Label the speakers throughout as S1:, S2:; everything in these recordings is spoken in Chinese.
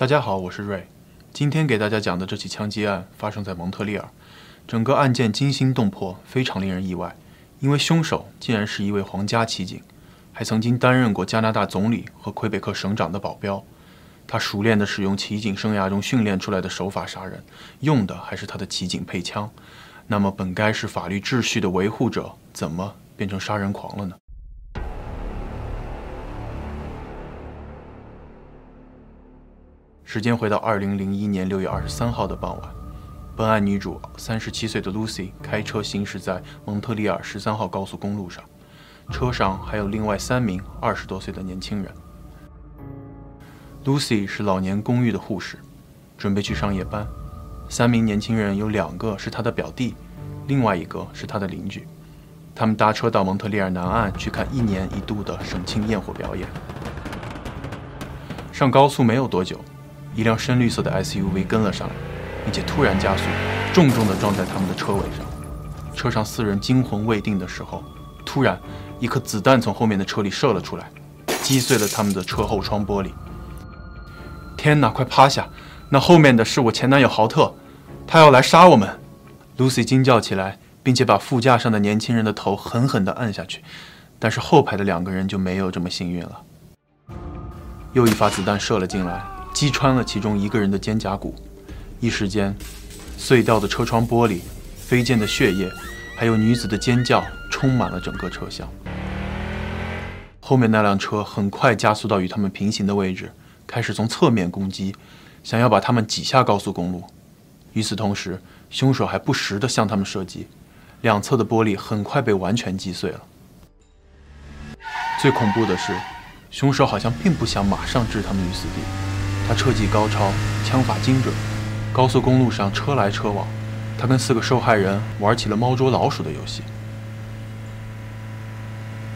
S1: 大家好，我是瑞。今天给大家讲的这起枪击案发生在蒙特利尔，整个案件惊心动魄，非常令人意外，因为凶手竟然是一位皇家骑警，还曾经担任过加拿大总理和魁北克省长的保镖。他熟练地使用骑警生涯中训练出来的手法杀人，用的还是他的骑警配枪。那么，本该是法律秩序的维护者，怎么变成杀人狂了呢？时间回到二零零一年六月二十三号的傍晚，本案女主三十七岁的 Lucy 开车行驶在蒙特利尔十三号高速公路上，车上还有另外三名二十多岁的年轻人。Lucy 是老年公寓的护士，准备去上夜班。三名年轻人有两个是她的表弟，另外一个是她的邻居。他们搭车到蒙特利尔南岸去看一年一度的省庆焰火表演。上高速没有多久。一辆深绿色的 SUV 跟了上来，并且突然加速，重重地撞在他们的车尾上。车上四人惊魂未定的时候，突然一颗子弹从后面的车里射了出来，击碎了他们的车后窗玻璃。天哪，快趴下！那后面的是我前男友豪特，他要来杀我们！Lucy 惊叫起来，并且把副驾上的年轻人的头狠狠地按下去。但是后排的两个人就没有这么幸运了。又一发子弹射了进来。击穿了其中一个人的肩胛骨，一时间，碎掉的车窗玻璃、飞溅的血液，还有女子的尖叫，充满了整个车厢。后面那辆车很快加速到与他们平行的位置，开始从侧面攻击，想要把他们挤下高速公路。与此同时，凶手还不时地向他们射击，两侧的玻璃很快被完全击碎了。最恐怖的是，凶手好像并不想马上置他们于死地。他车技高超，枪法精准，高速公路上车来车往，他跟四个受害人玩起了猫捉老鼠的游戏。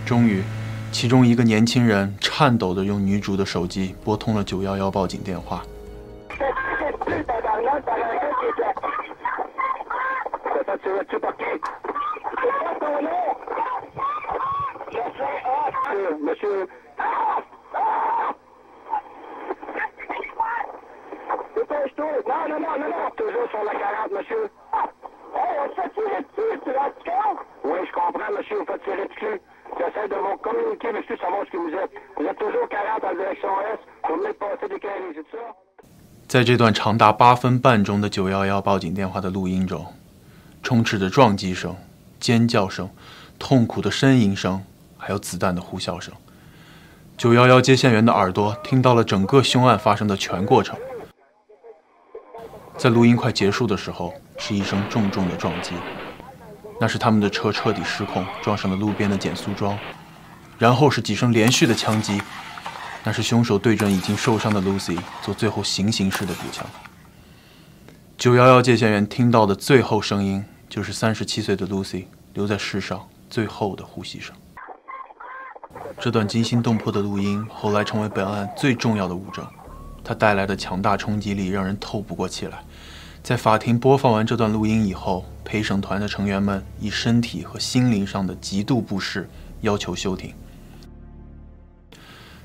S1: 终于，其中一个年轻人颤抖地用女主的手机拨通了九幺幺报警电话。在这段长达八分半钟的九幺幺报警电话的录音中，充斥着撞击声、尖叫声、痛苦的呻吟声，还有子弹的呼啸声。九幺幺接线员的耳朵听到了整个凶案发生的全过程。在录音快结束的时候，是一声重重的撞击，那是他们的车彻底失控，撞上了路边的减速桩。然后是几声连续的枪击，那是凶手对准已经受伤的 Lucy 做最后行刑式的补枪。九幺幺接线员听到的最后声音，就是三十七岁的 Lucy 留在世上最后的呼吸声。这段惊心动魄的录音后来成为本案最重要的物证，它带来的强大冲击力让人透不过气来。在法庭播放完这段录音以后，陪审团的成员们以身体和心灵上的极度不适要求休庭。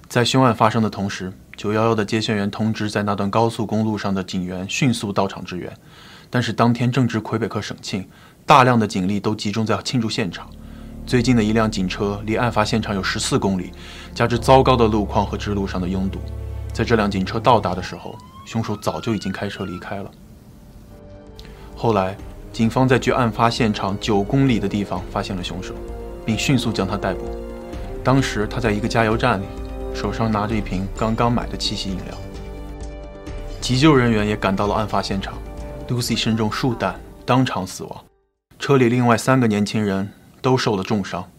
S1: 在凶案发生的同时，911的接线员通知在那段高速公路上的警员迅速到场支援，但是当天正值魁北克省庆，大量的警力都集中在庆祝现场。最近的一辆警车离案发现场有十四公里，加之糟糕的路况和支路上的拥堵，在这辆警车到达的时候，凶手早就已经开车离开了。后来，警方在距案发现场九公里的地方发现了凶手，并迅速将他逮捕。当时他在一个加油站里，手上拿着一瓶刚刚买的七喜饮料。急救人员也赶到了案发现场，Lucy 身中数弹，当场死亡。车里另外三个年轻人。都受了重伤，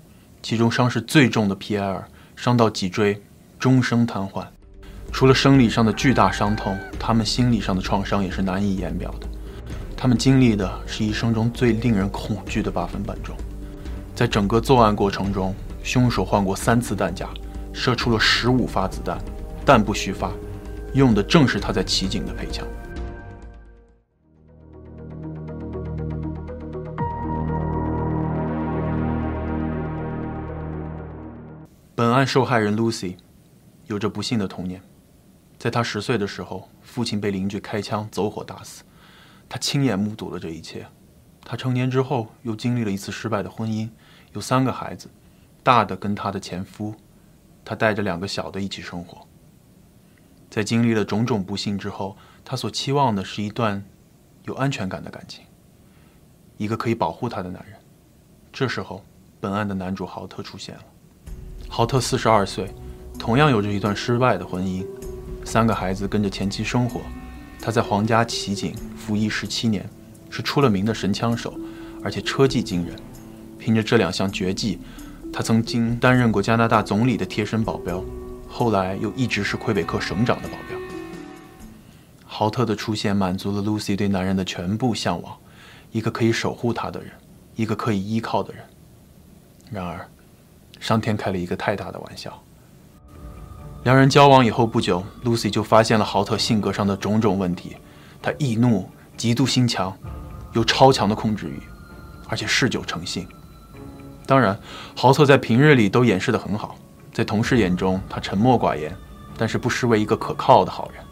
S1: 其中伤势最重的皮埃尔伤到脊椎，终生瘫痪。除了生理上的巨大伤痛，他们心理上的创伤也是难以言表的。他们经历的是一生中最令人恐惧的八分半钟。在整个作案过程中，凶手换过三次弹夹，射出了十五发子弹，弹不虚发，用的正是他在骑警的配枪。本案受害人 Lucy 有着不幸的童年。在他十岁的时候，父亲被邻居开枪走火打死，他亲眼目睹了这一切。他成年之后又经历了一次失败的婚姻，有三个孩子，大的跟他的前夫，他带着两个小的一起生活。在经历了种种不幸之后，他所期望的是一段有安全感的感情，一个可以保护他的男人。这时候，本案的男主豪特出现了。豪特四十二岁，同样有着一段失败的婚姻，三个孩子跟着前妻生活。他在皇家骑警服役十七年，是出了名的神枪手，而且车技惊人。凭着这两项绝技，他曾经担任过加拿大总理的贴身保镖。后来又一直是魁北克省长的保镖。豪特的出现满足了 Lucy 对男人的全部向往，一个可以守护她的人，一个可以依靠的人。然而，上天开了一个太大的玩笑。两人交往以后不久，Lucy 就发现了豪特性格上的种种问题。他易怒、嫉妒心强，有超强的控制欲，而且嗜酒成性。当然，豪特在平日里都掩饰得很好。在同事眼中，他沉默寡言，但是不失为一个可靠的好人。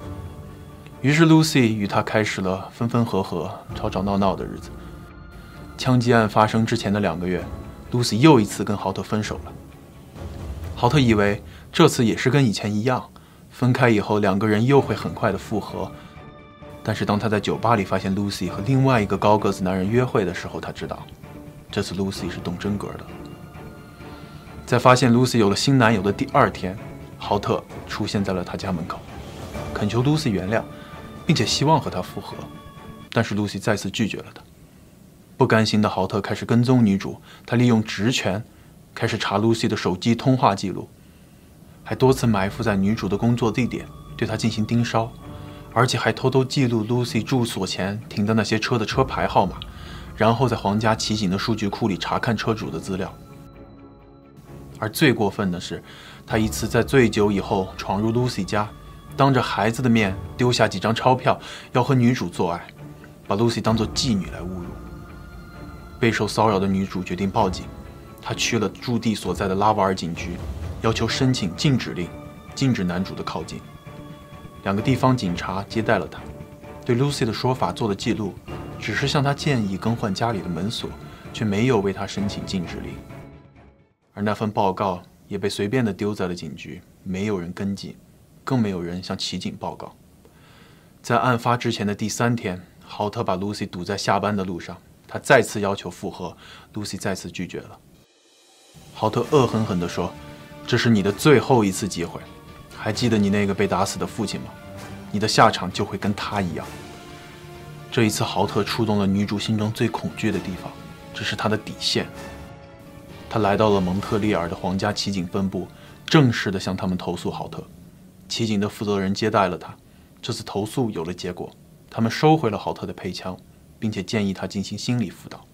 S1: 于是，Lucy 与他开始了分分合合、吵吵闹闹的日子。枪击案发生之前的两个月，Lucy 又一次跟豪特分手了。豪特以为这次也是跟以前一样，分开以后两个人又会很快的复合。但是当他在酒吧里发现 Lucy 和另外一个高个子男人约会的时候，他知道，这次 Lucy 是动真格的。在发现 Lucy 有了新男友的第二天，豪特出现在了他家门口，恳求 Lucy 原谅，并且希望和他复合。但是 Lucy 再次拒绝了他。不甘心的豪特开始跟踪女主，他利用职权开始查 Lucy 的手机通话记录，还多次埋伏在女主的工作地点对她进行盯梢，而且还偷偷记录 Lucy 住所前停的那些车的车牌号码，然后在皇家骑警的数据库里查看车主的资料。而最过分的是，他一次在醉酒以后闯入 Lucy 家，当着孩子的面丢下几张钞票，要和女主做爱，把 Lucy 当作妓女来侮辱。备受骚扰的女主决定报警，她去了驻地所在的拉瓦尔警局，要求申请禁止令，禁止男主的靠近。两个地方警察接待了他，对 Lucy 的说法做了记录，只是向他建议更换家里的门锁，却没有为他申请禁止令。而那份报告也被随便的丢在了警局，没有人跟进，更没有人向骑警报告。在案发之前的第三天，豪特把 Lucy 堵在下班的路上，他再次要求复合，Lucy 再次拒绝了。豪特恶狠狠地说：“这是你的最后一次机会，还记得你那个被打死的父亲吗？你的下场就会跟他一样。”这一次，豪特触动了女主心中最恐惧的地方，这是他的底线。他来到了蒙特利尔的皇家骑警分部，正式的向他们投诉豪特。骑警的负责人接待了他。这次投诉有了结果，他们收回了豪特的配枪，并且建议他进行心理辅导。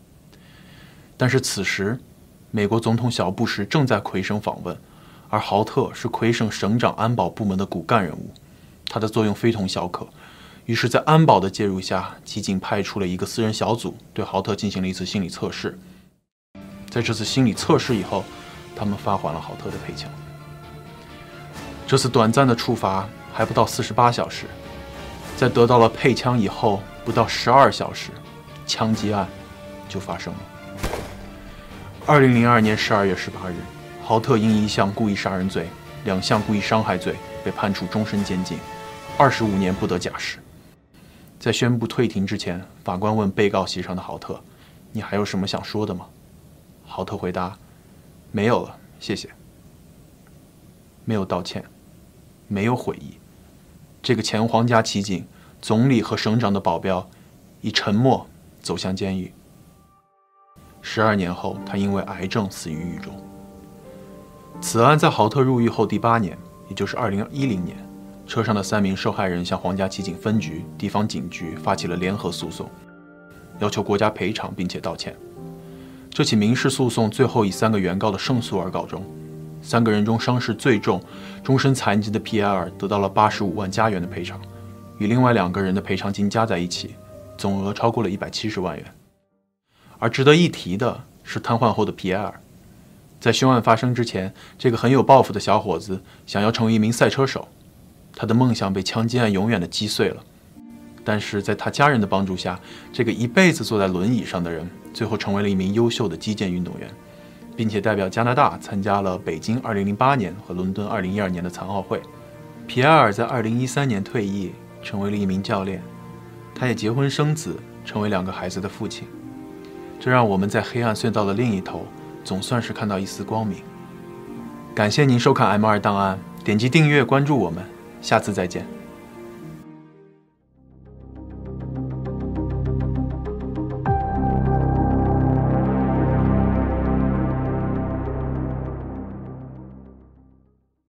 S1: 但是此时，美国总统小布什正在魁省访问，而豪特是魁省省长安保部门的骨干人物，他的作用非同小可。于是，在安保的介入下，骑警派出了一个私人小组，对豪特进行了一次心理测试。在这次心理测试以后，他们发还了豪特的配枪。这次短暂的处罚还不到四十八小时，在得到了配枪以后不到十二小时，枪击案就发生了。二零零二年十二月十八日，豪特因一项故意杀人罪、两项故意伤害罪被判处终身监禁，二十五年不得假释。在宣布退庭之前，法官问被告席上的豪特：“你还有什么想说的吗？”豪特回答：“没有了，谢谢。”没有道歉，没有悔意。这个前皇家骑警、总理和省长的保镖，以沉默走向监狱。十二年后，他因为癌症死于狱中。此案在豪特入狱后第八年，也就是二零一零年，车上的三名受害人向皇家骑警分局、地方警局发起了联合诉讼，要求国家赔偿并且道歉。这起民事诉讼最后以三个原告的胜诉而告终。三个人中伤势最重、终身残疾的皮埃尔得到了八十五万加元的赔偿，与另外两个人的赔偿金加在一起，总额超过了一百七十万元。而值得一提的是，瘫痪后的皮埃尔，在凶案发生之前，这个很有抱负的小伙子想要成为一名赛车手，他的梦想被枪击案永远的击碎了。但是在他家人的帮助下，这个一辈子坐在轮椅上的人，最后成为了一名优秀的击剑运动员，并且代表加拿大参加了北京2008年和伦敦2012年的残奥会。皮埃尔在2013年退役，成为了一名教练。他也结婚生子，成为两个孩子的父亲。这让我们在黑暗隧道的另一头，总算是看到一丝光明。感谢您收看 M 二档案，点击订阅关注我们，下次再见。